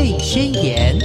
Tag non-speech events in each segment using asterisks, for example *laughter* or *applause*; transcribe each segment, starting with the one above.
贝宣言》。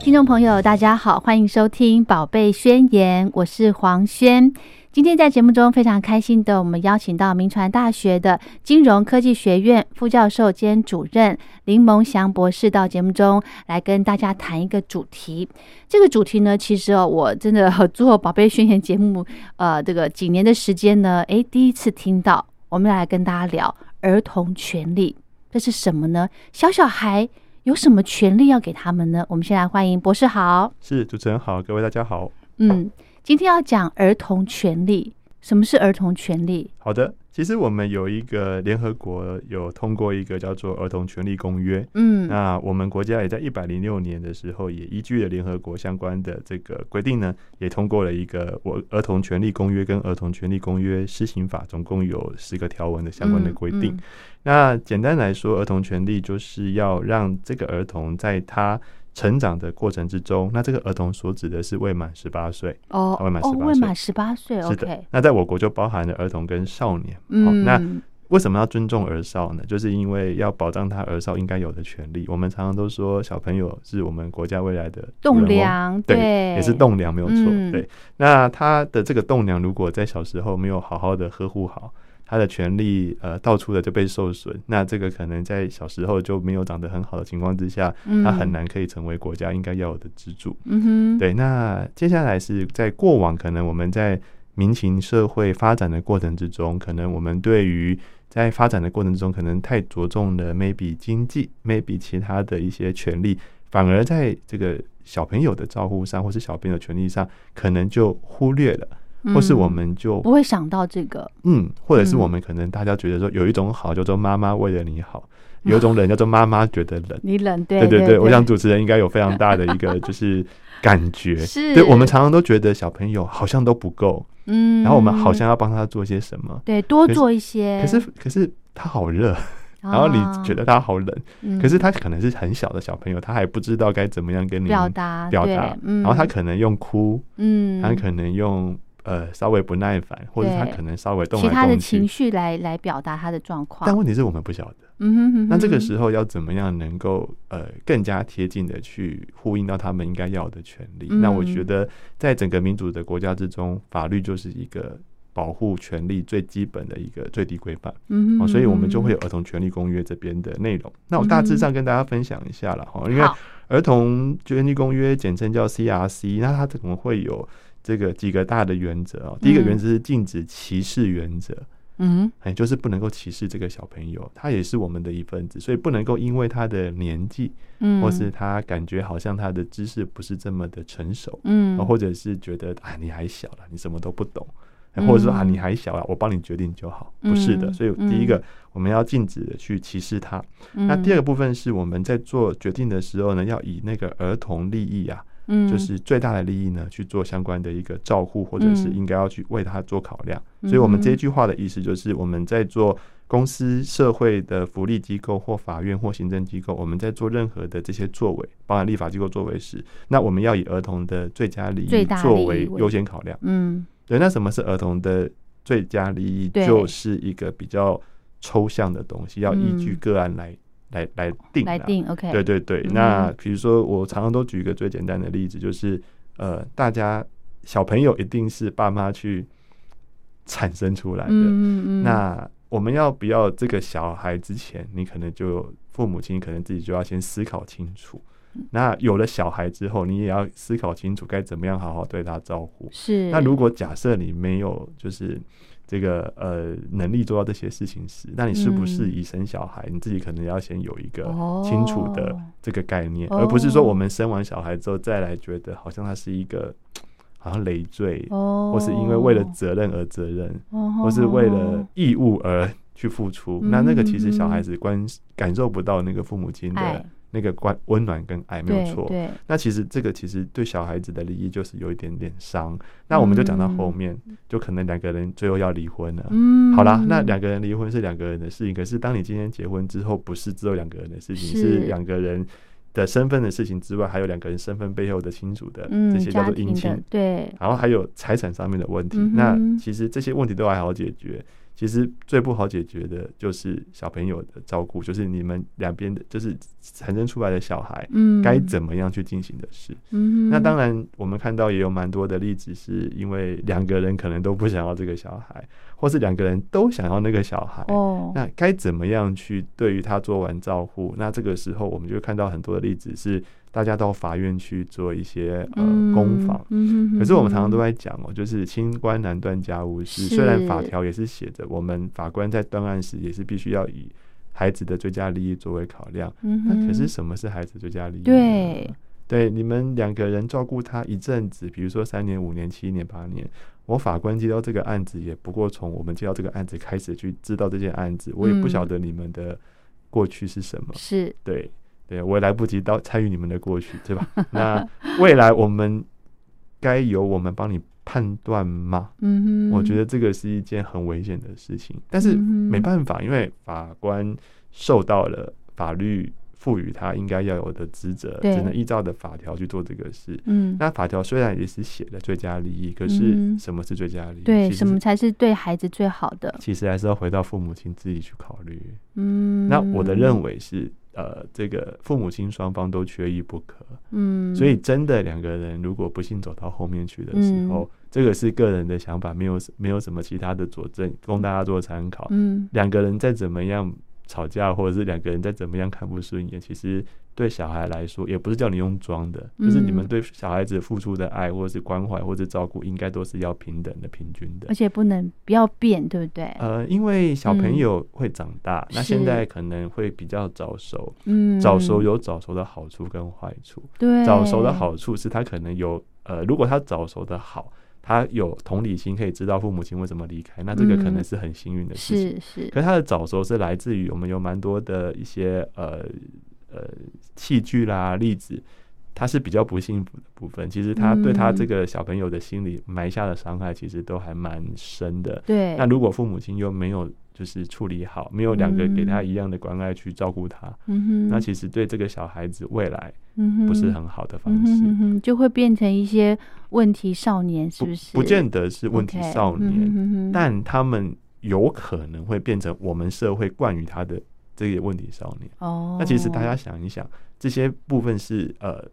听众朋友，大家好，欢迎收听《宝贝宣言》，我是黄轩。今天在节目中非常开心的，我们邀请到明传大学的金融科技学院副教授兼主任林蒙祥博士到节目中来跟大家谈一个主题。这个主题呢，其实哦，我真的做宝贝宣言节目，呃，这个几年的时间呢，诶，第一次听到，我们来跟大家聊儿童权利，这是什么呢？小小孩有什么权利要给他们呢？我们先来欢迎博士好，是主持人好，各位大家好，嗯。今天要讲儿童权利，什么是儿童权利？好的，其实我们有一个联合国有通过一个叫做《儿童权利公约》，嗯，那我们国家也在一百零六年的时候，也依据了联合国相关的这个规定呢，也通过了一个《我儿童权利公约》跟《儿童权利公约施行法》，总共有十个条文的相关的规定。那简单来说，儿童权利就是要让这个儿童在他成长的过程之中，那这个儿童所指的是未满十八岁哦，未满十八岁，未满十八岁，是的。那在我国就包含了儿童跟少年。嗯，那为什么要尊重儿少呢？就是因为要保障他儿少应该有的权利。我们常常都说，小朋友是我们国家未来的栋梁，对，也是栋梁，没有错。对，那他的这个栋梁，如果在小时候没有好好的呵护好。他的权利呃到处的就被受损，那这个可能在小时候就没有长得很好的情况之下，他很难可以成为国家应该要有的支柱。嗯哼，对。那接下来是在过往可能我们在民情社会发展的过程之中，可能我们对于在发展的过程之中，可能太着重了 maybe 经济，maybe 其他的一些权利，反而在这个小朋友的照顾上，或是小朋友权利上，可能就忽略了。或是我们就不会想到这个，嗯，或者是我们可能大家觉得说有一种好叫做妈妈为了你好，有一 *laughs* 种冷叫做妈妈觉得冷，*laughs* 你冷对对对，我想主持人应该有非常大的一个 *laughs* 就是感觉，是。对我们常常都觉得小朋友好像都不够，嗯，然后我们好像要帮他做些什么，对，多做一些，可是可是他好热，然后你觉得他好冷，可是他可能是很小的小朋友，他还不知道该怎么样跟你表达表达，然后他可能用哭，嗯，他可能用。呃，稍微不耐烦，或者他可能稍微动其他的情绪来来表达他的状况。但问题是我们不晓得，嗯哼哼。那这个时候要怎么样能够呃更加贴近的去呼应到他们应该要的权利？那我觉得在整个民主的国家之中，法律就是一个保护权利最基本的一个最低规范。嗯哼。所以我们就会有儿童权利公约这边的内容。那我大致上跟大家分享一下了哈，因为儿童权利公约简称叫 CRC，那它怎么会有？这个几个大的原则哦，第一个原则是禁止歧视原则，嗯，哎，就是不能够歧视这个小朋友，他也是我们的一份子，所以不能够因为他的年纪，嗯，或是他感觉好像他的知识不是这么的成熟，嗯，或者是觉得啊你还小了，你什么都不懂，或者说啊你还小啊，我帮你决定就好，不是的，所以第一个我们要禁止的去歧视他，那第二个部分是我们在做决定的时候呢，要以那个儿童利益啊。嗯，就是最大的利益呢，去做相关的一个照护，或者是应该要去为他做考量。所以，我们这句话的意思就是，我们在做公司、社会的福利机构或法院或行政机构，我们在做任何的这些作为，包含立法机构作为时，那我们要以儿童的最佳利益作为优先考量。嗯，对。那什么是儿童的最佳利益？就是一个比较抽象的东西，要依据个案来。来来定来定，OK，对对对。那比如说，我常常都举一个最简单的例子，就是呃，大家小朋友一定是爸妈去产生出来的。嗯嗯那我们要不要这个小孩之前，你可能就父母亲可能自己就要先思考清楚。那有了小孩之后，你也要思考清楚该怎么样好好对他照顾。是。那如果假设你没有，就是。这个呃能力做到这些事情时，那你是不是以生小孩，你自己可能要先有一个清楚的这个概念，而不是说我们生完小孩之后再来觉得好像他是一个好像累赘，或是因为为了责任而责任，或是为了义务而去付出，那那个其实小孩子关感受不到那个父母亲的。那个关温暖跟爱没有错，那其实这个其实对小孩子的利益就是有一点点伤。那我们就讲到后面，就可能两个人最后要离婚了。嗯，好啦，那两个人离婚是两个人的事情，可是当你今天结婚之后，不是只有两个人的事情，是两个人的身份的事情之外，还有两个人身份背后的亲属的这些叫做姻亲，对，然后还有财产上面的问题。那其实这些问题都还好解决。其实最不好解决的就是小朋友的照顾，就是你们两边的，就是产生出来的小孩，嗯，该怎么样去进行的事。嗯，那当然，我们看到也有蛮多的例子，是因为两个人可能都不想要这个小孩，或是两个人都想要那个小孩。哦，那该怎么样去对于他做完照顾？那这个时候，我们就会看到很多的例子是。大家到法院去做一些呃攻防，可是我们常常都在讲哦，就是清官难断家务事。虽然法条也是写着，我们法官在断案时也是必须要以孩子的最佳利益作为考量。那可是什么是孩子最佳利益？对，对，你们两个人照顾他一阵子，比如说三年、五年、七年、八年，我法官接到这个案子，也不过从我们接到这个案子开始去知道这件案子，我也不晓得你们的过去是什么。是对。对，我也来不及到参与你们的过去，对吧？*laughs* 那未来我们该由我们帮你判断吗？嗯哼，我觉得这个是一件很危险的事情，但是没办法，因为法官受到了法律赋予他应该要有的职责，只能依照的法条去做这个事。嗯，那法条虽然也是写的最佳利益，可是什么是最佳利益？对，什么才是对孩子最好的？其实还是要回到父母亲自己去考虑。嗯，那我的认为是。呃，这个父母亲双方都缺一不可，嗯，所以真的两个人如果不幸走到后面去的时候，这个是个人的想法，没有没有什么其他的佐证供大家做参考。嗯，两个人再怎么样吵架，或者是两个人再怎么样看不顺眼，其实。对小孩来说，也不是叫你用装的，就是你们对小孩子付出的爱，或者是关怀，或者照顾，应该都是要平等的、平均的。而且不能不要变，对不对？呃，因为小朋友会长大，那现在可能会比较早熟。嗯，早熟有早熟的好处跟坏处。对，早熟的好处是他可能有呃，如果他早熟的好，他有同理心，可以知道父母亲为什么离开，那这个可能是很幸运的事情。是是。可他的早熟是来自于我们有蛮多的一些呃。呃，器具啦，例子，他是比较不幸福的部分。其实他对他这个小朋友的心理埋下的伤害，其实都还蛮深的。对。那如果父母亲又没有就是处理好，没有两个给他一样的关爱去照顾他，嗯那其实对这个小孩子未来，不是很好的方式，就会变成一些问题少年，是不是？不见得是问题少年，但他们有可能会变成我们社会惯于他的。这些问题少年哦，那其实大家想一想，这些部分是呃，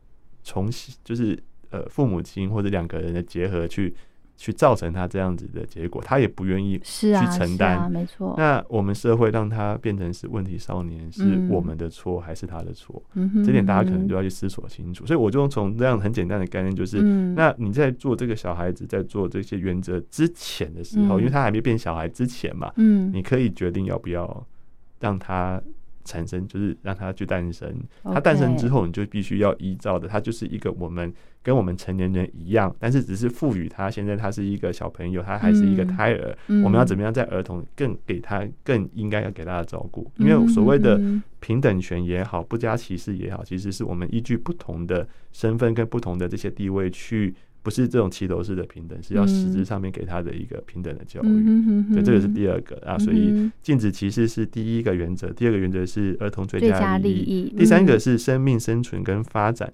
从就是呃父母亲或者两个人的结合去去造成他这样子的结果，他也不愿意是去承担，没错。那我们社会让他变成是问题少年，是我们的错还是他的错？嗯这点大家可能就要去思索清楚。所以我就从这样很简单的概念，就是那你在做这个小孩子在做这些原则之前的时候，因为他还没变小孩之前嘛，嗯，你可以决定要不要。让他产生，就是让他去诞生。他诞生之后，你就必须要依照的，他就是一个我们跟我们成年人一样，但是只是赋予他现在他是一个小朋友，他还是一个胎儿。我们要怎么样在儿童更给他更应该要给他的照顾？因为所谓的平等权也好，不加歧视也好，其实是我们依据不同的身份跟不同的这些地位去。不是这种齐头式的平等，是要实质上面给他的一个平等的教育。对，这个是第二个啊。所以禁止歧视是第一个原则，第二个原则是儿童最佳利益，第三个是生命生存跟发展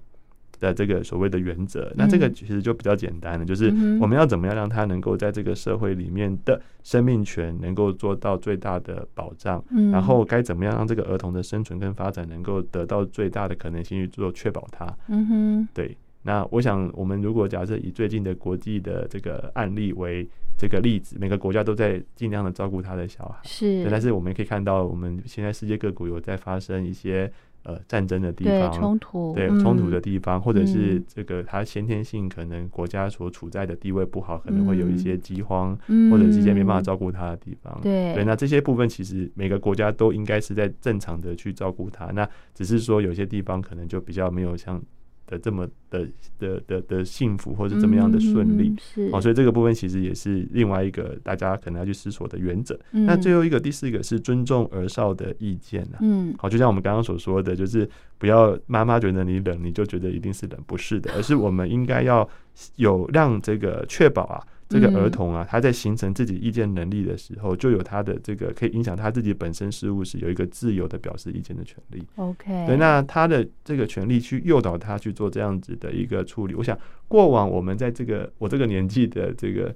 的这个所谓的原则。那这个其实就比较简单了，就是我们要怎么样让他能够在这个社会里面的生命权能够做到最大的保障，然后该怎么样让这个儿童的生存跟发展能够得到最大的可能性去做确保他。嗯哼，对。那我想，我们如果假设以最近的国际的这个案例为这个例子，每个国家都在尽量的照顾他的小孩，是。但是我们可以看到，我们现在世界各国有在发生一些呃战争的地方，冲突，对冲突的地方，或者是这个他先天性可能国家所处在的地位不好，可能会有一些饥荒，或者是一些没办法照顾他的地方。对对，那这些部分其实每个国家都应该是在正常的去照顾他，那只是说有些地方可能就比较没有像。的这么的的的的幸福，或者怎么样的顺利，是哦，所以这个部分其实也是另外一个大家可能要去思索的原则。那最后一个第四个是尊重儿少的意见啊？嗯，好，就像我们刚刚所说的，就是不要妈妈觉得你冷，你就觉得一定是冷，不是的，而是我们应该要有让这个确保啊。这个儿童啊，他在形成自己意见能力的时候，就有他的这个可以影响他自己本身事物时有一个自由的表示意见的权利。OK，对，那他的这个权利去诱导他去做这样子的一个处理。我想过往我们在这个我这个年纪的这个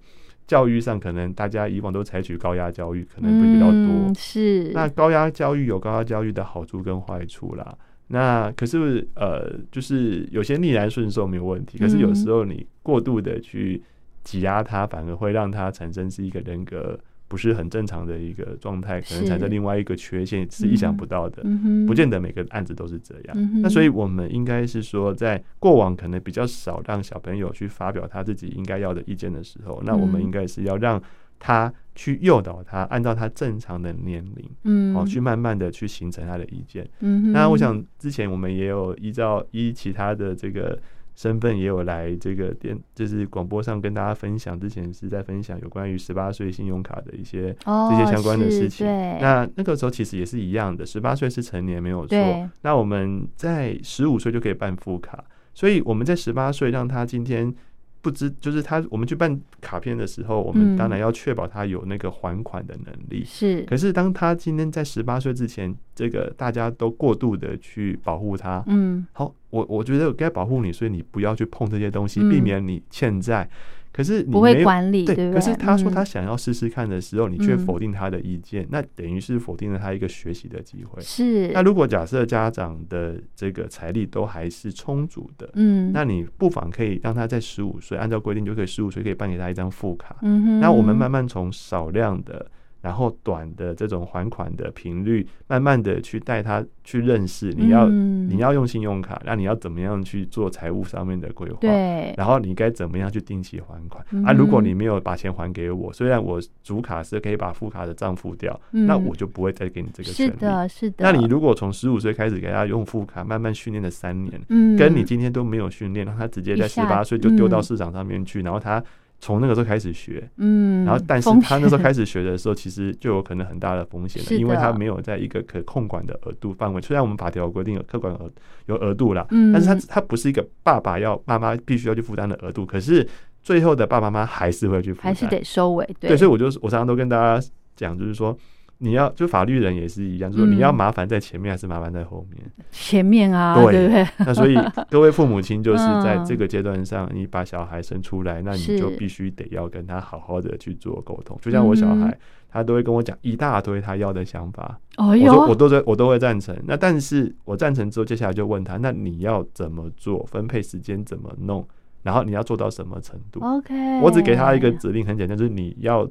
教育上，可能大家以往都采取高压教育，可能会比较多。是，那高压教育有高压教育的好处跟坏处啦。那可是呃，就是有些逆来顺受没有问题，可是有时候你过度的去挤压他，反而会让他产生是一个人格。不是很正常的一个状态，可能产生另外一个缺陷是意想不到的，不见得每个案子都是这样。那所以我们应该是说，在过往可能比较少让小朋友去发表他自己应该要的意见的时候，那我们应该是要让他去诱导他，按照他正常的年龄，嗯，哦，去慢慢的去形成他的意见。嗯，那我想之前我们也有依照依其他的这个。身份也有来这个电，就是广播上跟大家分享。之前是在分享有关于十八岁信用卡的一些这些相关的事情。那那个时候其实也是一样的，十八岁是成年没有错。那我们在十五岁就可以办副卡，所以我们在十八岁让他今天。不知就是他，我们去办卡片的时候，我们当然要确保他有那个还款的能力。是，可是当他今天在十八岁之前，这个大家都过度的去保护他。嗯，好，我我觉得该保护你，所以你不要去碰这些东西，避免你欠债。可是你不会管理，对，可是他说他想要试试看的时候，你却否定他的意见，那等于是否定了他一个学习的机会。是。那如果假设家长的这个财力都还是充足的，嗯，那你不妨可以让他在十五岁，按照规定就可以十五岁可以办给他一张副卡。嗯哼。那我们慢慢从少量的。然后短的这种还款的频率，慢慢的去带他去认识，你要你要用信用卡，那你要怎么样去做财务上面的规划？对。然后你该怎么样去定期还款？啊，如果你没有把钱还给我，虽然我主卡是可以把副卡的账付掉，那我就不会再给你这个权利。是的，是的。那你如果从十五岁开始给他用副卡，慢慢训练了三年，嗯，跟你今天都没有训练，让他直接在十八岁就丢到市场上面去，然后他。从那个时候开始学，嗯，然后但是他那时候开始学的时候，其实就有可能很大的风险了，因为他没有在一个可控管的额度范围。虽然我们法条规定有客管额有额度啦，嗯，但是他他不是一个爸爸要妈妈必须要去负担的额度，可是最后的爸爸妈妈还是会去负担，还是得收尾。对，所以我就我常常都跟大家讲，就是说。你要就法律人也是一样，就是你要麻烦在前面还是麻烦在后面？前面啊，对不对？*laughs* 那所以各位父母亲就是在这个阶段上，你把小孩生出来，那你就必须得要跟他好好的去做沟通。就像我小孩，他都会跟我讲一大堆他要的想法，我说我都在我都会赞成。那但是我赞成之后，接下来就问他，那你要怎么做？分配时间怎么弄？然后你要做到什么程度？OK，我只给他一个指令，很简单，就是你要。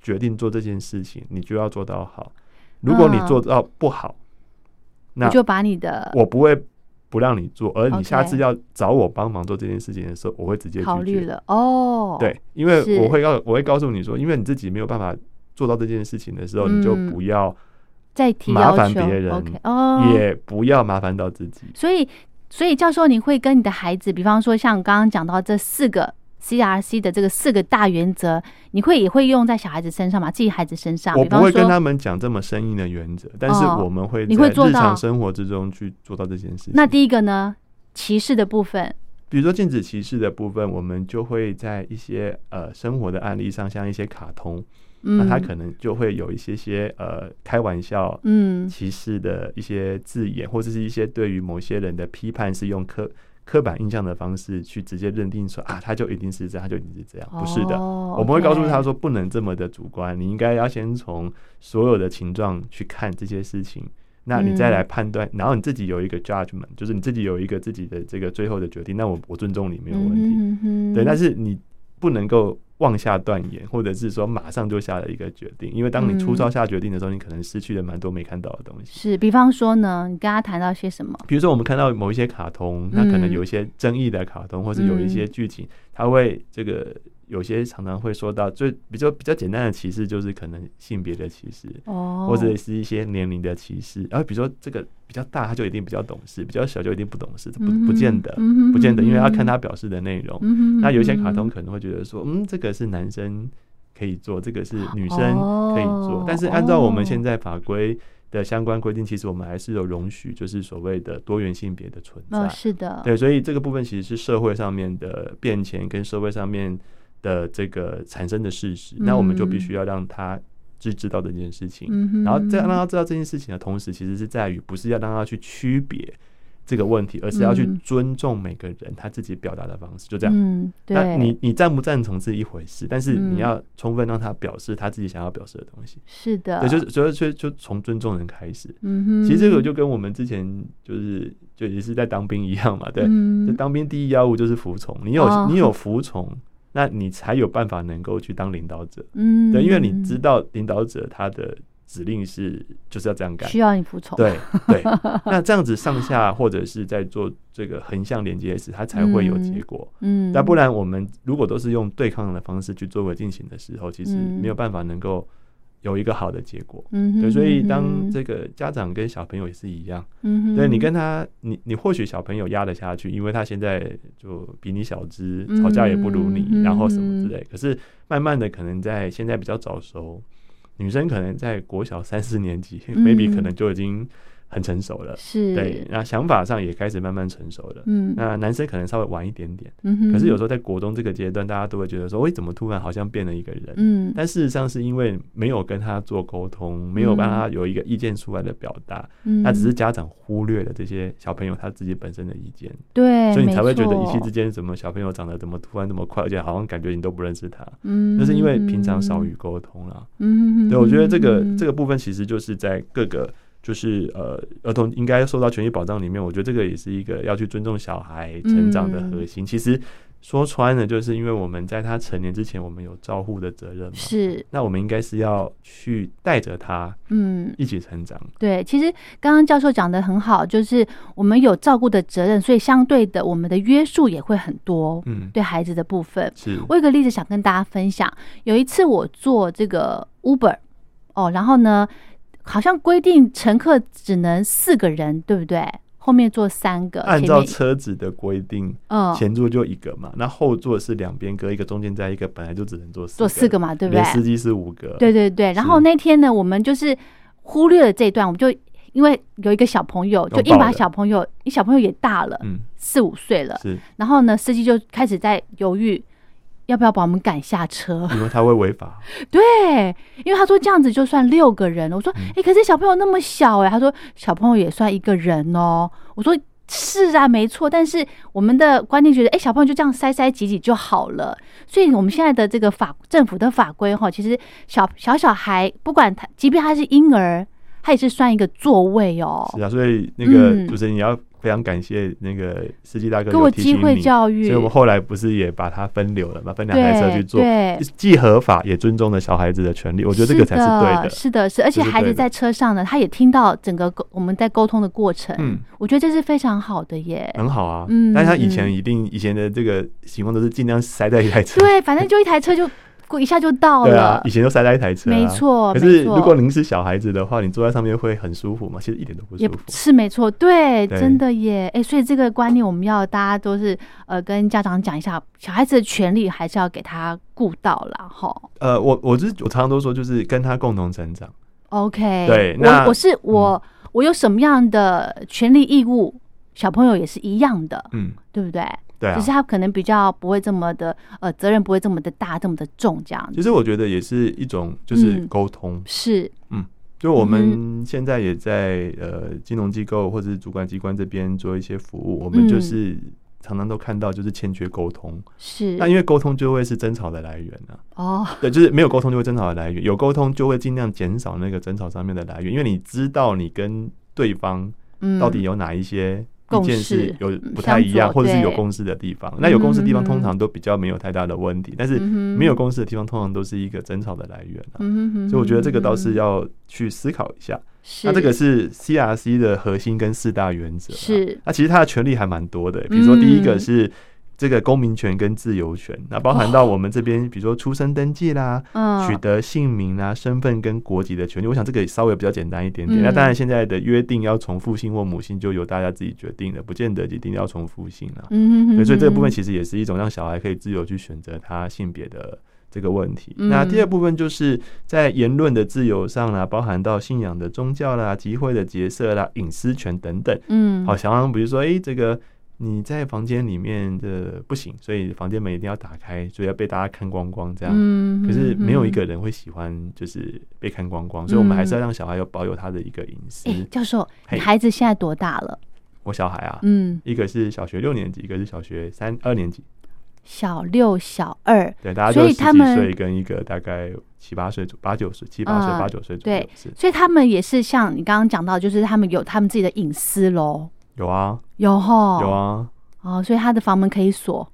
决定做这件事情，你就要做到好。如果你做到不好，那就把你的我不会不让你做，而你下次要找我帮忙做这件事情的时候，我会直接考虑了哦。对，因为我会告我会告诉你说，因为你自己没有办法做到这件事情的时候，你就不要再提麻烦别人哦，也不要麻烦到自己。所以，所以教授，你会跟你的孩子，比方说像刚刚讲到这四个。CRC 的这个四个大原则，你会也会用在小孩子身上吗？自己孩子身上？我不会跟他们讲这么生硬的原则，但是我们会在日常生活之中去做到这件事情。那第一个呢？歧视的部分，比如说禁止歧视的部分，我们就会在一些呃生活的案例上，像一些卡通，那他可能就会有一些些呃开玩笑、嗯歧视的一些字眼，或者是一些对于某些人的批判，是用刻。刻板印象的方式去直接认定说啊，他就一定是这样，他就一定是这样，不是的。我们会告诉他说，不能这么的主观，你应该要先从所有的情状去看这些事情，那你再来判断，然后你自己有一个 judgment，就是你自己有一个自己的这个最后的决定。那我我尊重你没有问题，对，但是你不能够。妄下断言，或者是说马上就下了一个决定，因为当你粗糙下决定的时候，你可能失去了蛮多没看到的东西。是，比方说呢，你跟他谈到些什么？比如说，我们看到某一些卡通，那可能有一些争议的卡通，或者有一些剧情，他会这个。有些常常会说到最比较比较简单的歧视，就是可能性别的歧视，哦，或者是一些年龄的歧视。然后比如说这个比较大，他就一定比较懂事；比较小就一定不懂事，不不见得，不见得，因为要看他表示的内容。那有一些卡通可能会觉得说，嗯，这个是男生可以做，这个是女生可以做。但是按照我们现在法规的相关规定，其实我们还是有容许，就是所谓的多元性别的存在。是的，对，所以这个部分其实是社会上面的变迁跟社会上面。的这个产生的事实，那我们就必须要让他知知道这件事情，然后在让他知道这件事情的同时，其实是在于不是要让他去区别这个问题，而是要去尊重每个人他自己表达的方式，就这样。嗯，对那你你赞不赞同是一回事，但是你要充分让他表示他自己想要表示的东西。是的，对，就是所以所以就从尊重人开始。嗯哼，其实这个就跟我们之前就是就也是在当兵一样嘛，对，就当兵第一要务就是服从，你有你有服从，那你才有办法能够去当领导者。嗯，对，因为你知道领导者他的。指令是就是要这样改，需要你服从。对对，*laughs* 那这样子上下或者是在做这个横向连接时，它才会有结果。嗯，那不然我们如果都是用对抗的方式去做个进行的时候，其实没有办法能够有一个好的结果。嗯，对，所以当这个家长跟小朋友也是一样。嗯，对你跟他，你你或许小朋友压得下去，因为他现在就比你小只，吵架也不如你，然后什么之类。可是慢慢的，可能在现在比较早熟。女生可能在国小三四年级，maybe 可能就已经。很成熟了，是。对，那想法上也开始慢慢成熟了。嗯，那男生可能稍微晚一点点，嗯哼。可是有时候在国中这个阶段，大家都会觉得说，喂，怎么突然好像变了一个人？嗯，但事实上是因为没有跟他做沟通，没有帮他有一个意见出来的表达，嗯，那只是家长忽略了这些小朋友他自己本身的意见，对，所以你才会觉得一夕之间，怎么小朋友长得怎么突然这么快，而且好像感觉你都不认识他，嗯，那是因为平常少与沟通了，嗯，对，我觉得这个这个部分其实就是在各个。就是呃，儿童应该受到权益保障里面，我觉得这个也是一个要去尊重小孩成长的核心。其实说穿了，就是因为我们在他成年之前，我们有照护的责任嘛。是，那我们应该是要去带着他，嗯，一起成长。对，其实刚刚教授讲的很好，就是我们有照顾的责任，所以相对的，我们的约束也会很多。嗯，对孩子的部分，是我有个例子想跟大家分享。有一次我做这个 Uber，哦，然后呢。好像规定乘客只能四个人，对不对？后面坐三个。按照车子的规定，嗯，前座就一个嘛，那后座是两边隔一个，中间再一个，本来就只能坐坐四个嘛，对不对？司机是五个。对对对。然后那天呢，我们就是忽略了这一段，我们就因为有一个小朋友，就硬把小朋友，你小朋友也大了，嗯，四五岁了，是。然后呢，司机就开始在犹豫。要不要把我们赶下车？*laughs* 因为他会违法。*laughs* 对，因为他说这样子就算六个人。我说，哎，可是小朋友那么小哎。他说小朋友也算一个人哦。我说是啊，没错。但是我们的观念觉得，哎，小朋友就这样塞塞挤挤就好了。所以我们现在的这个法政府的法规哈，其实小小小孩不管他，即便他是婴儿，他也是算一个座位哦。是啊，所以那个主持人你要。非常感谢那个司机大哥给我机会教育，所以我们后来不是也把它分流了嘛，分两台车去做，对，既合法也尊重了小孩子的权利，我觉得这个才是对的。是的，是，而且孩子在车上呢，他也听到整个我们在沟通的过程，嗯，我觉得这是非常好的耶，很好啊，嗯，但是他以前一定以前的这个情况都是尽量塞在一台车，对，反正就一台车就。过一下就到了。对啊，以前都塞在一台车。没错，可是如果您是小孩子的话，你坐在上面会很舒服吗？其实一点都不舒服。是没错，对，真的耶。哎，所以这个观念我们要大家都是呃跟家长讲一下，小孩子的权利还是要给他顾到了哈。呃，我我是我常常都说，就是跟他共同成长。OK，对，我我是我我有什么样的权利义务，小朋友也是一样的，嗯，对不对？对啊，只是他可能比较不会这么的，呃，责任不会这么的大，这么的重，这样子。其实我觉得也是一种，就是沟通。是，嗯，就我们现在也在呃金融机构或者是主管机关这边做一些服务，我们就是常常都看到就是欠缺沟通。是，那因为沟通就会是争吵的来源呢。哦，对，就是没有沟通就会争吵的来源，有沟通就会尽量减少那个争吵上面的来源，因为你知道你跟对方到底有哪一些。意见是有不太一样，或者是有共识的地方。那有共识的地方通常都比较没有太大的问题，但是没有共识的地方通常都是一个争吵的来源所以我觉得这个倒是要去思考一下。那这个是 CRC 的核心跟四大原则。是，那其实它的权利还蛮多的，比如说第一个是。这个公民权跟自由权，那包含到我们这边，比如说出生登记啦，取得姓名啦、身份跟国籍的权利。我想这个稍微比较简单一点点。那当然，现在的约定要从父姓或母姓，就由大家自己决定了，不见得一定要从父姓了。嗯对，所以这个部分其实也是一种让小孩可以自由去选择他性别的这个问题。那第二部分就是在言论的自由上啦，包含到信仰的宗教啦、集会的结社啦、隐私权等等。嗯，好，想让比如说，哎，这个。你在房间里面的不行，所以房间门一定要打开，所以要被大家看光光这样。嗯，可是没有一个人会喜欢就是被看光光，所以我们还是要让小孩有保有他的一个隐私。教授，你孩子现在多大了？我小孩啊，嗯，一个是小学六年级，一个是小学三二年级。小六、小二，对，大家都十几岁，跟一个大概七八岁、八九岁、七八岁、八九岁左右。对，所以他们也是像你刚刚讲到，就是他们有他们自己的隐私喽。有啊，有哈，有啊。哦，所以他的房门可以锁。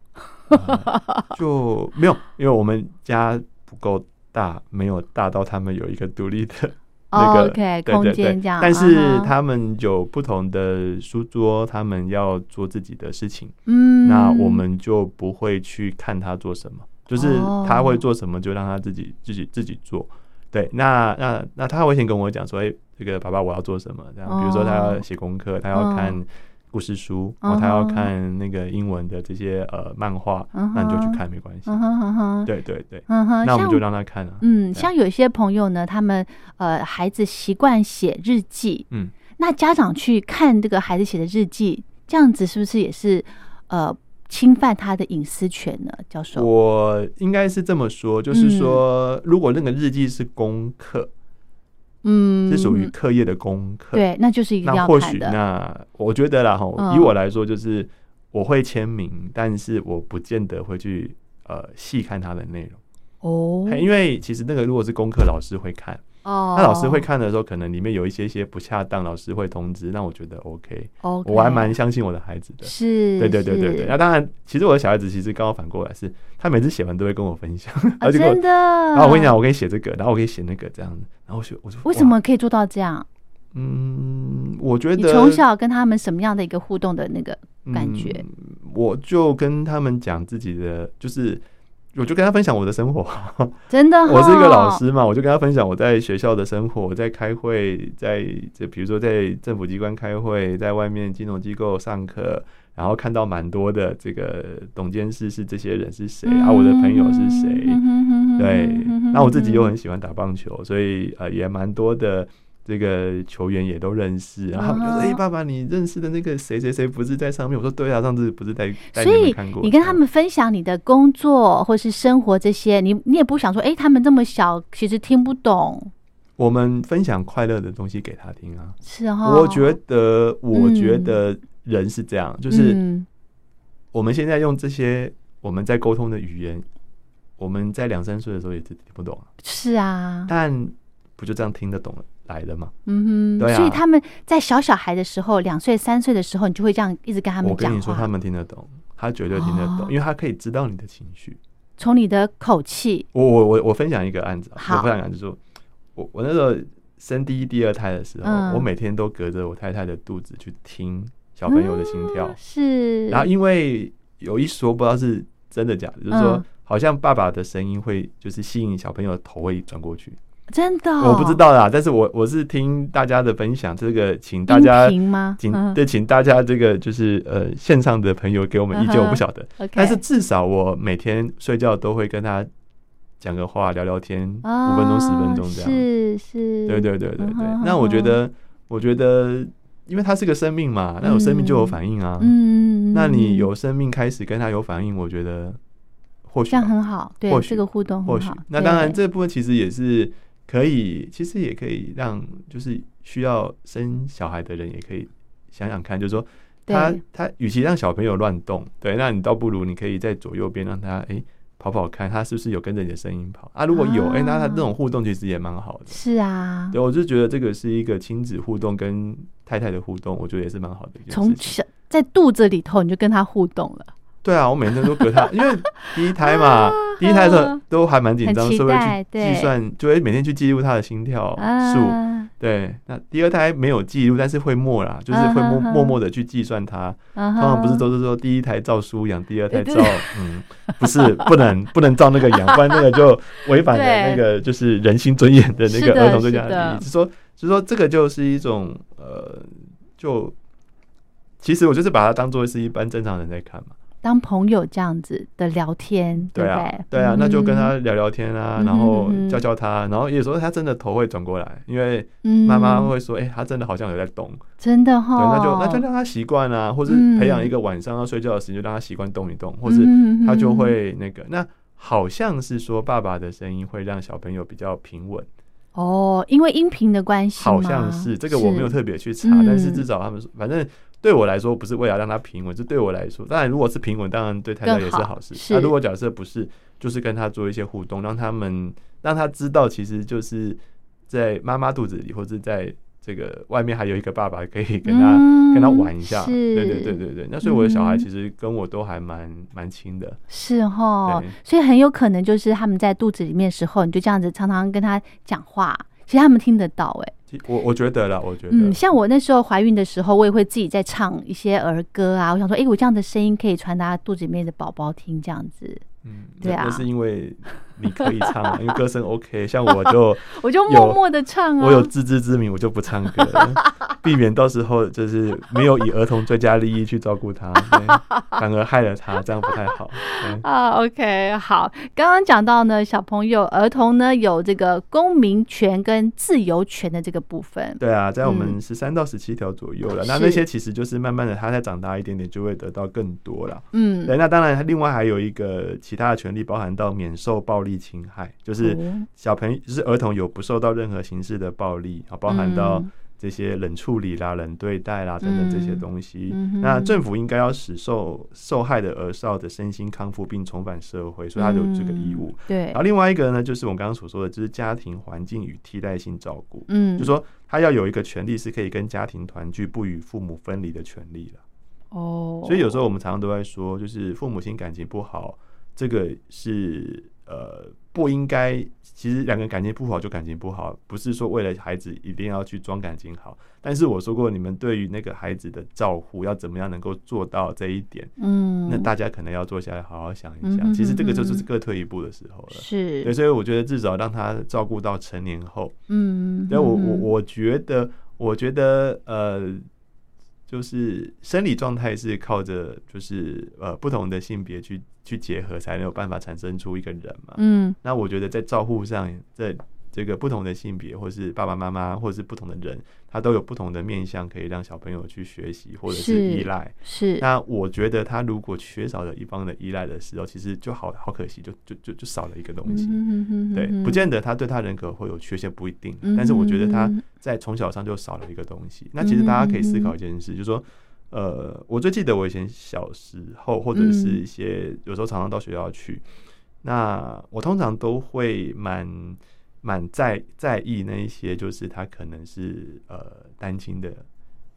*laughs* 就没有，因为我们家不够大，没有大到他们有一个独立的。*laughs* OK，空间这样，但是他们有不同的书桌，他们要做自己的事情。嗯，那我们就不会去看他做什么，就是他会做什么，就让他自己自己自己做。对，那那那他会先跟我讲说：“哎，这个爸爸我要做什么？”这样，比如说他要写功课，他要看。故事书，然后他要看那个英文的这些呃漫画，那你就去看没关系。对对对，那我们就让他看了。嗯，像有些朋友呢，他们呃孩子习惯写日记，嗯，那家长去看这个孩子写的日记，这样子是不是也是呃侵犯他的隐私权呢？教授，我应该是这么说，就是说，如果那个日记是功课。嗯，是属于课业的功课，对，那就是一个那或许那我觉得啦哈，以我来说，就是我会签名，但是我不见得会去呃细看它的内容。哦，因为其实那个如果是功课，老师会看。哦，那老师会看的时候，可能里面有一些些不恰当，老师会通知。那我觉得 OK，我还蛮相信我的孩子的。是，对对对对对。那当然，其实我的小孩子其实刚好反过来，是他每次写完都会跟我分享，*laughs* 真的。然后我跟你讲，我可以写这个，然后我可以写那个这样子。然后我就我就为什么可以做到这样？嗯，我觉得你从小跟他们什么样的一个互动的那个感觉？我就跟他们讲自己的，就是。我就跟他分享我的生活，*laughs* 真的。我是一个老师嘛，我就跟他分享我在学校的生活，在开会，在这比如说在政府机关开会，在外面金融机构上课，然后看到蛮多的这个董监事是这些人是谁啊，我的朋友是谁？对，那我自己又很喜欢打棒球，所以呃也蛮多的。这个球员也都认识，然后就说：“哎，爸爸，你认识的那个谁谁谁不是在上面？”我说：“对啊，上次不是在带你们看过。”你跟他们分享你的工作或是生活这些，你你也不想说：“哎，他们这么小，其实听不懂。”我们分享快乐的东西给他听啊，是哈。我觉得，我觉得人是这样，就是我们现在用这些我们在沟通的语言，我们在两三岁的时候也是听不懂，是啊，但不就这样听得懂了？来的嘛，嗯哼，对所以他们在小小孩的时候，两岁三岁的时候，你就会这样一直跟他们讲。我跟你说，他们听得懂，他绝对听得懂，因为他可以知道你的情绪，从你的口气。我我我我分享一个案子，我分享一个就是说，我我那时候生第一、第二胎的时候，我每天都隔着我太太的肚子去听小朋友的心跳，是。然后因为有一说不知道是真的假的，就是说好像爸爸的声音会就是吸引小朋友的头会转过去。真的，我不知道啦，但是我我是听大家的分享，这个请大家，请对，请大家这个就是呃线上的朋友给我们意见，我不晓得，*laughs* 但是至少我每天睡觉都会跟他讲个话，聊聊天，五分钟十分钟这样，是是，对对对对对。那我觉得，我觉得，因为他是个生命嘛，那有生命就有反应啊，嗯，那你有生命开始跟他有反应，我觉得或许这样很好，对，这个互动或许，那当然这部分其实也是。可以，其实也可以让，就是需要生小孩的人也可以想想看，就是说，他他与其让小朋友乱动，对，那你倒不如你可以在左右边让他哎跑跑看，他是不是有跟着你的声音跑啊？如果有，哎，那他这种互动其实也蛮好的。是啊，对，我就觉得这个是一个亲子互动跟太太的互动，我觉得也是蛮好的。从小在肚子里头你就跟他互动了。对啊，我每天都隔他，*laughs* 因为第一胎嘛，第一胎的时候都还蛮紧张，所以会去计算，就会每天去记录他的心跳数。对，那第二胎没有记录，但是会默啦，就是会默默默的去计算他。通常不是都是说第一胎照书养，第二胎照，嗯，不是不能 *laughs* 不能照那个养，不然那个就违反了那个就是人性尊严的那个儿童最佳利益。是说，是说这个就是一种呃，就其实我就是把它当做是一般正常人在看嘛。当朋友这样子的聊天，对啊，对啊，那就跟他聊聊天啊，然后教教他，然后有时候他真的头会转过来，因为妈妈会说：“哎，他真的好像有在动。”真的哈，对，那就那就让他习惯啊，或是培养一个晚上要睡觉的时间，就让他习惯动一动，或是他就会那个。那好像是说爸爸的声音会让小朋友比较平稳。哦，因为音频的关系，好像是这个我没有特别去查，但是至少他们说，反正对我来说不是为了让它平稳，这对我来说，当然如果是平稳，当然对太太也是好事。那如果假设不是，就是跟他做一些互动，让他们让他知道，其实就是在妈妈肚子里，或者在。这个外面还有一个爸爸可以跟他跟他玩一下，对对对对对。那所以我的小孩其实跟我都还蛮蛮亲的，是哦。所以很有可能就是他们在肚子里面的时候，你就这样子常常跟他讲话，其实他们听得到哎。我我觉得了，我觉得，嗯，像我那时候怀孕的时候，我也会自己在唱一些儿歌啊。我想说，哎，我这样的声音可以传达肚子里面的宝宝听，这样子。嗯，对啊，那是因为。你可以唱，*laughs* 因为歌声 OK。像我就 *laughs* 我就默默的唱啊，我有自知之明，我就不唱歌，*laughs* 避免到时候就是没有以儿童最佳利益去照顾他，反而害了他，这样不太好。啊，OK，好。刚刚讲到呢，小朋友、儿童呢有这个公民权跟自由权的这个部分。对啊，在我们十三到十七条左右了。那那些其实就是慢慢的，他再长大一点点，就会得到更多了。嗯，对。那当然，另外还有一个其他的权利，包含到免受暴。力侵害就是小朋友，就是儿童有不受到任何形式的暴力啊，包含到这些冷处理啦、冷对待啦等等这些东西。那政府应该要使受受害的儿少的身心康复并重返社会，所以他有这个义务。对。然后另外一个呢，就是我们刚刚所说的，就是家庭环境与替代性照顾。嗯，就说他要有一个权利，是可以跟家庭团聚、不与父母分离的权利了。哦。所以有时候我们常常都在说，就是父母亲感情不好，这个是。呃，不应该。其实两个人感情不好就感情不好，不是说为了孩子一定要去装感情好。但是我说过，你们对于那个孩子的照顾要怎么样能够做到这一点？嗯，那大家可能要坐下来好好想一想。其实这个就是各退一步的时候了。是，对，所以我觉得至少让他照顾到成年后，嗯，对我我我觉得，我觉得呃。就是生理状态是靠着，就是呃不同的性别去去结合，才能有办法产生出一个人嘛。嗯，那我觉得在照护上，在这个不同的性别，或是爸爸妈妈，或者是不同的人。他都有不同的面向，可以让小朋友去学习或者是依赖。是。那我觉得他如果缺少了一方的依赖的时候，其实就好好可惜，就就就就少了一个东西。对，不见得他对他人格会有缺陷，不一定。但是我觉得他在从小上就少了一个东西。那其实大家可以思考一件事，就是说，呃，我最记得我以前小时候，或者是一些有时候常常到学校去，那我通常都会蛮。蛮在在意那一些，就是他可能是呃单亲的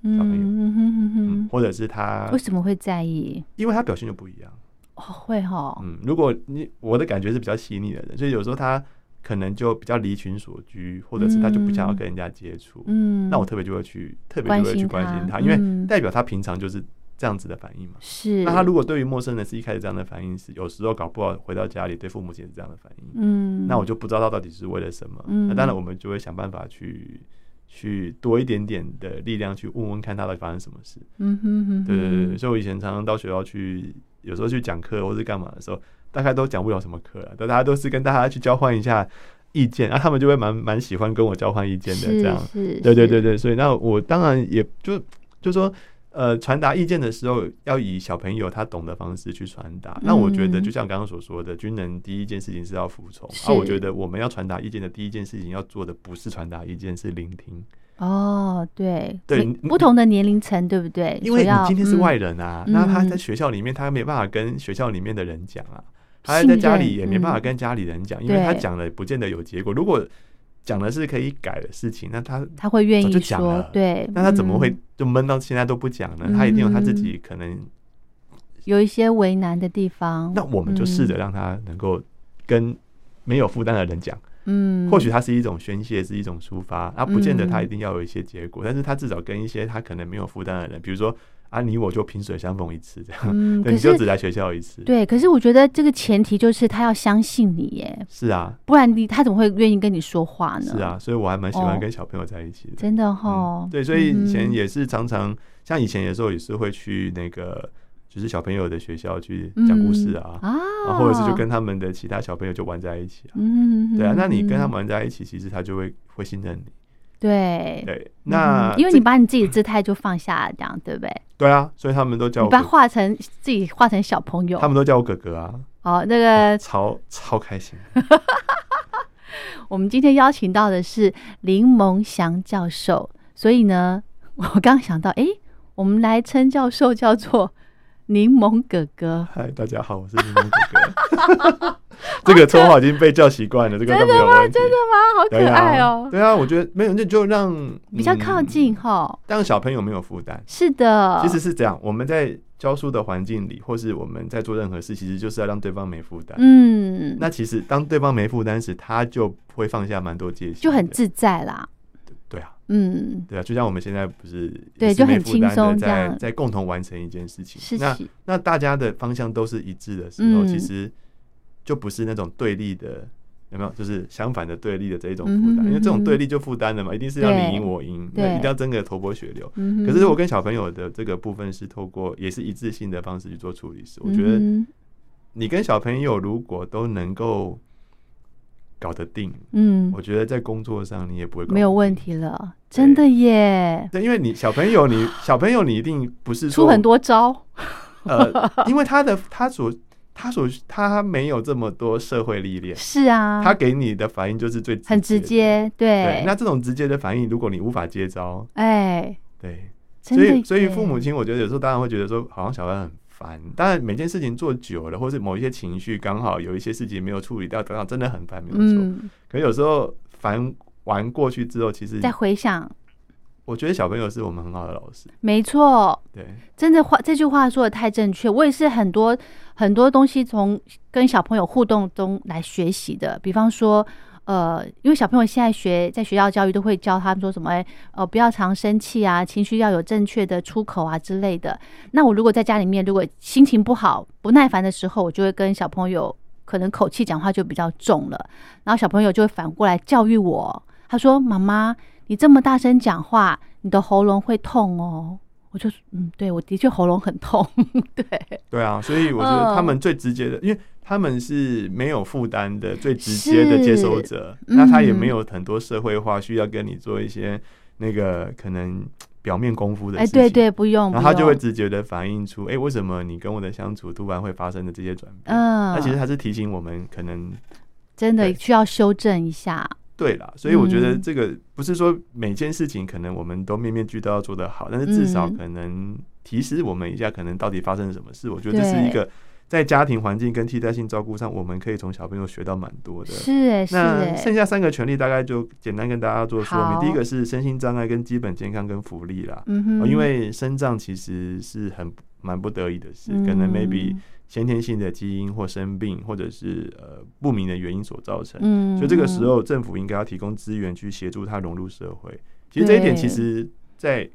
小朋友，嗯或者是他为什么会在意？因为他表现就不一样哦，会哈，嗯，如果你我的感觉是比较细腻的人，所以有时候他可能就比较离群所居，或者是他就不想要跟人家接触，嗯，那我特别就会去特别就会去关心他，因为代表他平常就是。这样子的反应嘛，是。那他如果对于陌生人是一开始这样的反应，是有时候搞不好回到家里对父母亲是这样的反应，嗯，那我就不知道他到底是为了什么。那当然我们就会想办法去去多一点点的力量去问问看他到底发生什么事。嗯哼哼，对对对。所以我以前常常到学校去，有时候去讲课或是干嘛的时候，大概都讲不了什么课了，但大家都是跟大家去交换一下意见，啊，他们就会蛮蛮喜欢跟我交换意见的这样。是，对对对对。所以那我当然也就就说。呃，传达意见的时候要以小朋友他懂的方式去传达。那我觉得，就像刚刚所说的，军人第一件事情是要服从。啊，我觉得我们要传达意见的第一件事情要做的不是传达意见，是聆听。哦，对对，不同的年龄层，对不对？因为你今天是外人啊，那他在学校里面他没办法跟学校里面的人讲啊，他在家里也没办法跟家里人讲，因为他讲了不见得有结果。如果讲的是可以改的事情，那他他会愿意说，对，那他怎么会就闷到现在都不讲呢？他一定有他自己可能有一些为难的地方。那我们就试着让他能够跟没有负担的人讲，嗯，或许他是一种宣泄，是一种抒发，他不见得他一定要有一些结果，但是他至少跟一些他可能没有负担的人，比如说。啊，你我就萍水相逢一次，这样，*laughs* 对，你就只来学校一次。对，可是我觉得这个前提就是他要相信你耶。是啊，不然你他怎么会愿意跟你说话呢？是啊，所以我还蛮喜欢跟小朋友在一起的。真的哈。对，所以以前也是常常，像以前有时候也是会去那个，就是小朋友的学校去讲故事啊，啊，或者是就跟他们的其他小朋友就玩在一起啊。嗯，对啊，那你跟他们玩在一起，其实他就会会信任你。对对，那因为你把你自己的姿态就放下了，这样对不对？*laughs* 对啊，所以他们都叫我把画成自己画成小朋友，他们都叫我哥哥啊。哦，那个超超开心。*laughs* 我们今天邀请到的是林蒙祥教授，所以呢，*laughs* 我刚刚想到，哎，我们来称教授叫做柠檬哥哥。嗨，大家好，我是柠檬哥哥。*laughs* 这个绰号已经被叫习惯了，这个真的吗。真的吗？好可爱哦！对啊，我觉得没有，那就让比较靠近哈，让小朋友没有负担。是的，其实是这样。我们在教书的环境里，或是我们在做任何事，其实就是要让对方没负担。嗯，那其实当对方没负担时，他就会放下蛮多戒心，就很自在啦。嗯，对啊，就像我们现在不是对就很轻松在在共同完成一件事情。那那大家的方向都是一致的时候，其实。就不是那种对立的，有没有？就是相反的对立的这一种负担，因为这种对立就负担了嘛，一定是要你赢我赢，对，一定要争个头破血流。可是我跟小朋友的这个部分是透过也是一致性的方式去做处理时，我觉得你跟小朋友如果都能够搞得定，嗯，我觉得在工作上你也不会没有问题了，真的耶。对，因为你小朋友，你 *laughs* 小朋友你一定不是出很多招，呃，因为他的他所。他所他没有这么多社会历练，是啊，他给你的反应就是最很直接，对。那这种直接的反应，如果你无法接招，哎，对，所以所以父母亲，我觉得有时候当然会觉得说，好像小孩很烦。当然每件事情做久了，或是某一些情绪刚好有一些事情没有处理掉，等等，真的很烦，没有错。可有时候烦完过去之后，其实再回想。我觉得小朋友是我们很好的老师，没错，对，真的话这句话说的太正确。我也是很多很多东西从跟小朋友互动中来学习的。比方说，呃，因为小朋友现在学在学校教育都会教他们说什么，呃，不要常生气啊，情绪要有正确的出口啊之类的。那我如果在家里面，如果心情不好、不耐烦的时候，我就会跟小朋友可能口气讲话就比较重了，然后小朋友就会反过来教育我，他说：“妈妈。”你这么大声讲话，你的喉咙会痛哦。我就嗯，对我的确喉咙很痛。*laughs* 对对啊，所以我觉得他们最直接的，因为他们是没有负担的最直接的接收者，那他也没有很多社会化需要跟你做一些那个可能表面功夫的。哎，对对，不用，然后他就会直觉的反映出，哎，为什么你跟我的相处突然会发生的这些转变？嗯，那其实他是提醒我们，可能真的需要修正一下。对啦，所以我觉得这个不是说每件事情可能我们都面面俱到要做得好，但是至少可能提示我们一下，可能到底发生了什么事。我觉得这是一个在家庭环境跟替代性照顾上，我们可以从小朋友学到蛮多的。是是。那剩下三个权利大概就简单跟大家做说明。第一个是身心障碍跟基本健康跟福利啦。嗯哼。因为身障其实是很蛮不得已的事，可能 maybe。先天性的基因或生病，或者是呃不明的原因所造成，嗯，所以这个时候政府应该要提供资源去协助他融入社会。其实这一点，其实，在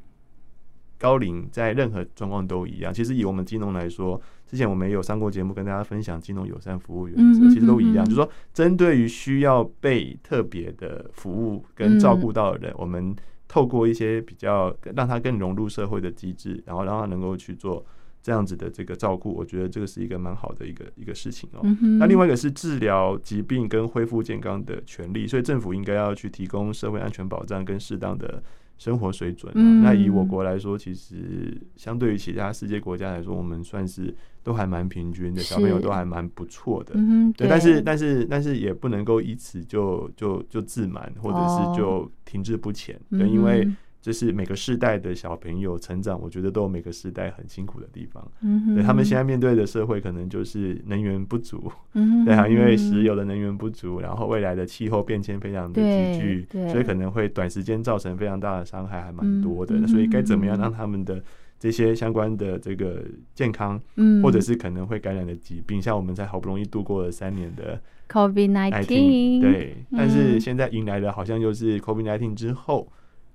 高龄在任何状况都一样。其实以我们金融来说，之前我们也有上过节目跟大家分享金融友善服务原则，其实都一样，就是说针对于需要被特别的服务跟照顾到的人，我们透过一些比较让他更融入社会的机制，然后让他能够去做。这样子的这个照顾，我觉得这个是一个蛮好的一个一个事情哦。那另外一个是治疗疾病跟恢复健康的权利，所以政府应该要去提供社会安全保障跟适当的生活水准。那以我国来说，其实相对于其他世界国家来说，我们算是都还蛮平均的，小朋友都还蛮不错的。对，但是但是但是也不能够以此就就就自满，或者是就停滞不前。对，因为。这是每个世代的小朋友成长，我觉得都有每个时代很辛苦的地方。嗯，对他们现在面对的社会，可能就是能源不足。嗯，对啊，因为石油的能源不足，然后未来的气候变迁非常的急剧，所以可能会短时间造成非常大的伤害，还蛮多的。所以该怎么样让他们的这些相关的这个健康，嗯，或者是可能会感染的疾病，像我们才好不容易度过了三年的 COVID nineteen，对，但是现在迎来的好像又是 COVID nineteen 之后。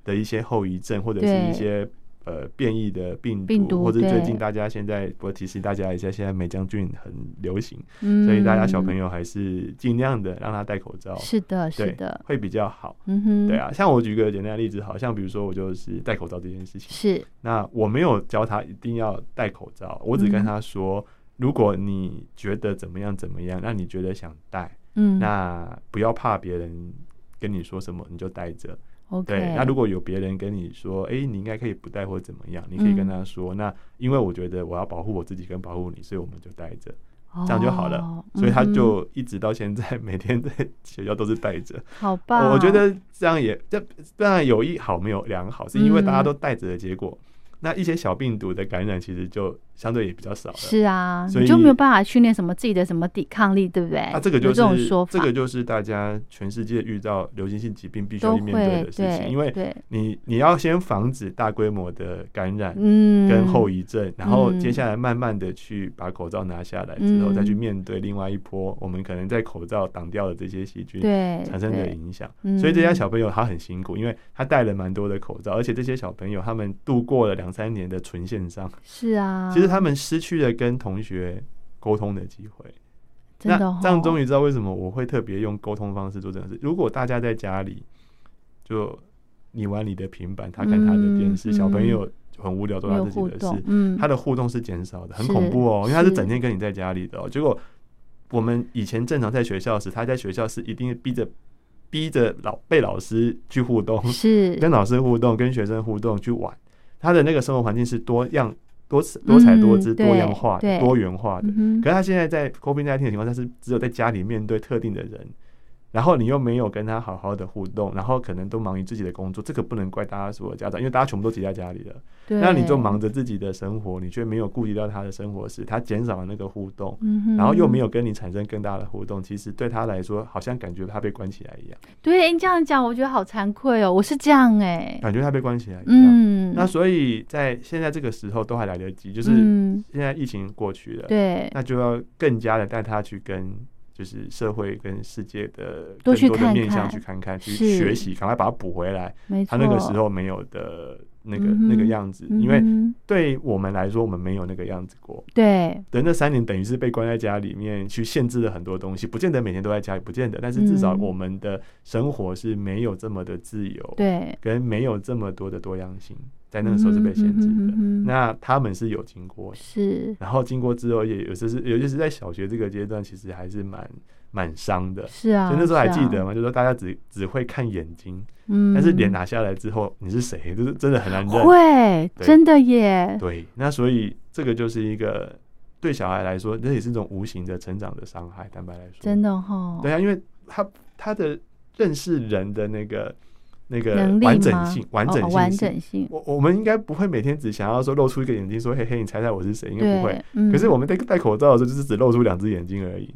的一些后遗症，或者是一些呃变异的病毒，或者最近大家现在我提示大家一下，现在美将军很流行，所以大家小朋友还是尽量的让他戴口罩。是的，是的，会比较好。嗯哼，对啊，像我举个简单的例子，好像比如说我就是戴口罩这件事情，是。那我没有教他一定要戴口罩，我只跟他说，如果你觉得怎么样怎么样，让你觉得想戴，嗯，那不要怕别人跟你说什么，你就戴着。对，那如果有别人跟你说，哎，你应该可以不带或怎么样，你可以跟他说，那因为我觉得我要保护我自己跟保护你，所以我们就带着。这样就好了。所以他就一直到现在每天在学校都是带着。好棒！我觉得这样也这当然有一好没有两好，是因为大家都带着的结果。那一些小病毒的感染其实就相对也比较少了。是啊，你就没有办法训练什么自己的什么抵抗力，对不对？啊，这个就是这种说法，这个就是大家全世界遇到流行性疾病必须要面对的事情，因为你你要先防止大规模的感染嗯跟后遗症，然后接下来慢慢的去把口罩拿下来之后，再去面对另外一波我们可能在口罩挡掉的这些细菌产生的影响。所以这些小朋友他很辛苦，因为他戴了蛮多的口罩，而且这些小朋友他们度过了两。两三年的纯线上是啊，其实他们失去了跟同学沟通的机会。那这样终于知道为什么我会特别用沟通方式做这件事。如果大家在家里，就你玩你的平板，他看他的电视，小朋友很无聊做他自己的事，嗯，他的互动是减少的，很恐怖哦，因为他是整天跟你在家里的。哦。结果我们以前正常在学校时，他在学校是一定逼着逼着老被老师去互动，是跟老师互动，跟学生互动去玩。他的那个生活环境是多样、多多彩多姿、多样化、多元化的。可是他现在在 COVID nineteen 的情况下，是只有在家里面对特定的人。然后你又没有跟他好好的互动，然后可能都忙于自己的工作，这个不能怪大家所有家长，因为大家全部都挤在家里了。那你就忙着自己的生活，你却没有顾及到他的生活时，他减少了那个互动，然后又没有跟你产生更大的互动，其实对他来说，好像感觉他被关起来一样。对，你这样讲，我觉得好惭愧哦，我是这样哎，感觉他被关起来一样。嗯那所以在现在这个时候都还来得及，就是现在疫情过去了，对，那就要更加的带他去跟。就是社会跟世界的更多的面向去看看，去学习，赶快把它补回来。他那个时候没有的那个那个样子，因为对我们来说，我们没有那个样子过。对，等那三年等于是被关在家里面，去限制了很多东西，不见得每天都在家里，不见得，但是至少我们的生活是没有这么的自由，对，跟没有这么多的多样性。在那个时候是被限制的，那他们是有经过，是，然后经过之后也有些是，尤其是在小学这个阶段，其实还是蛮蛮伤的，是啊，就那时候还记得吗？就说大家只只会看眼睛，嗯，但是脸拿下来之后，你是谁，就是真的很难认，会，真的耶，对，那所以这个就是一个对小孩来说，这也是一种无形的成长的伤害。坦白来说，真的哈，对啊，因为他他的认识人的那个。那个完整性，完整性，完整性。我我们应该不会每天只想要说露出一个眼睛，说嘿嘿，你猜猜我是谁？应该不会。可是我们戴戴口罩的时候，就是只露出两只眼睛而已。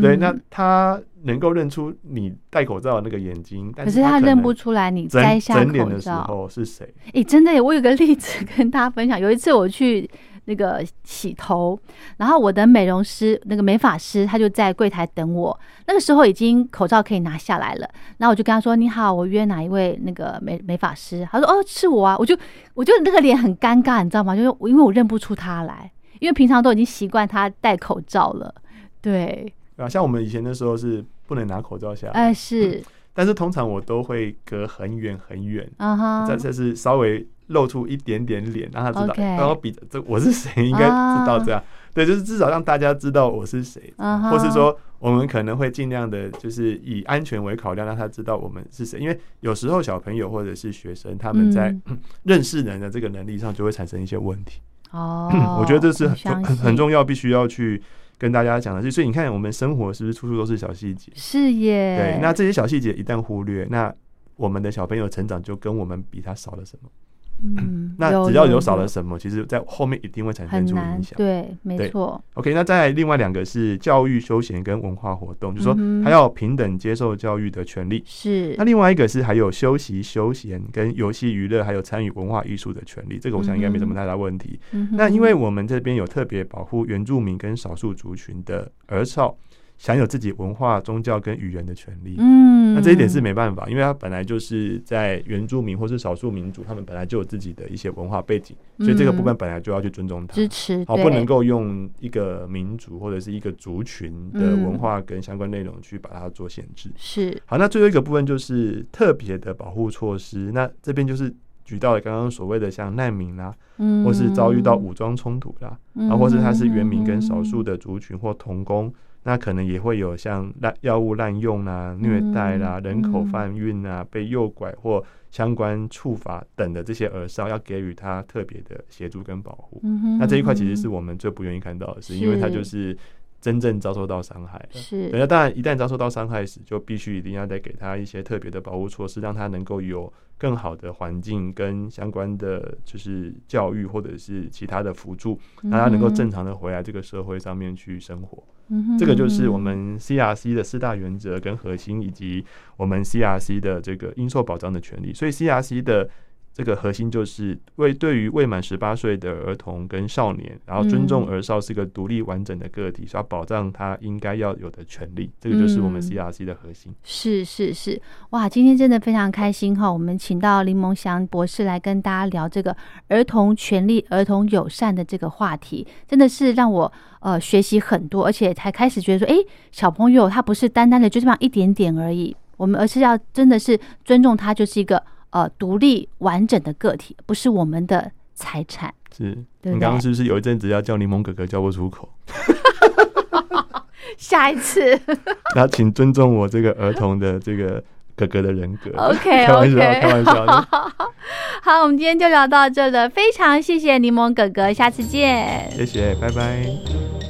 对，那他能够认出你戴口罩的那个眼睛，可是他认不出来你摘下口罩的时候是谁？哎，真的，我有个例子跟大家分享。有一次我去。那个洗头，然后我的美容师那个美发师他就在柜台等我。那个时候已经口罩可以拿下来了，然后我就跟他说：“你好，我约哪一位那个美美发师？”他说：“哦，是我啊。”我就我就那个脸很尴尬，你知道吗？就是因为我认不出他来，因为平常都已经习惯他戴口罩了。对啊，像我们以前的时候是不能拿口罩下来，哎是，但是通常我都会隔很远很远，啊哈，这这是稍微。露出一点点脸，让他知道，然后比这我是谁，应该知道这样。对，就是至少让大家知道我是谁，或是说我们可能会尽量的，就是以安全为考量，让他知道我们是谁。因为有时候小朋友或者是学生，他们在 *clears throat* 认识人的这个能力上就会产生一些问题。哦，我觉得这是很很很重要，必须要去跟大家讲的。所以你看，我们生活是不是处处都是小细节？是耶。对，那这些小细节一旦忽略，那我们的小朋友成长就跟我们比他少了什么？嗯，那只要有少了什么，其实在后面一定会产生出影响。对，没错。OK，那再另外两个是教育、休闲跟文化活动，就是说他要平等接受教育的权利。是。那另外一个是还有休息、休闲跟游戏娱乐，还有参与文化艺术的权利。这个我想应该没什么太大问题。那因为我们这边有特别保护原住民跟少数族群的儿少。享有自己文化、宗教跟语言的权利，嗯，那这一点是没办法，因为他本来就是在原住民或是少数民族，他们本来就有自己的一些文化背景，所以这个部分本来就要去尊重他，支持，好，不能够用一个民族或者是一个族群的文化跟相关内容去把它做限制。是，好，那最后一个部分就是特别的保护措施，那这边就是举到了刚刚所谓的像难民啦，嗯，或是遭遇到武装冲突啦，啊，或是他是原民跟少数的族群或童工。那可能也会有像滥药物滥用啊、虐待啦、人口贩运啊、被诱拐或相关处罚等的这些儿少，要给予他特别的协助跟保护。那这一块其实是我们最不愿意看到的，是因为他就是真正遭受到伤害。是，那当然一旦遭受到伤害时，就必须一定要再给他一些特别的保护措施，让他能够有更好的环境跟相关的就是教育或者是其他的辅助，让他能够正常的回来这个社会上面去生活。这个就是我们 CRC 的四大原则跟核心，以及我们 CRC 的这个应受保障的权利。所以 CRC 的。这个核心就是为对于未满十八岁的儿童跟少年，然后尊重儿少是个独立完整的个体，是要保障他应该要有的权利。这个就是我们 CRC 的核心。是是是，哇，今天真的非常开心哈！我们请到林蒙祥博士来跟大家聊这个儿童权利、儿童友善的这个话题，真的是让我呃学习很多，而且才开始觉得说，哎，小朋友他不是单单的就这么一点点而已，我们而是要真的是尊重他，就是一个。呃，独立完整的个体不是我们的财产。是，你刚刚是不是有一阵子要叫柠檬哥哥叫不出口？*laughs* 下一次，*laughs* 那请尊重我这个儿童的这个哥哥的人格。*laughs* OK，开玩笑，开玩笑。好，我们今天就聊到这了，非常谢谢柠檬哥哥，下次见。谢谢，拜拜。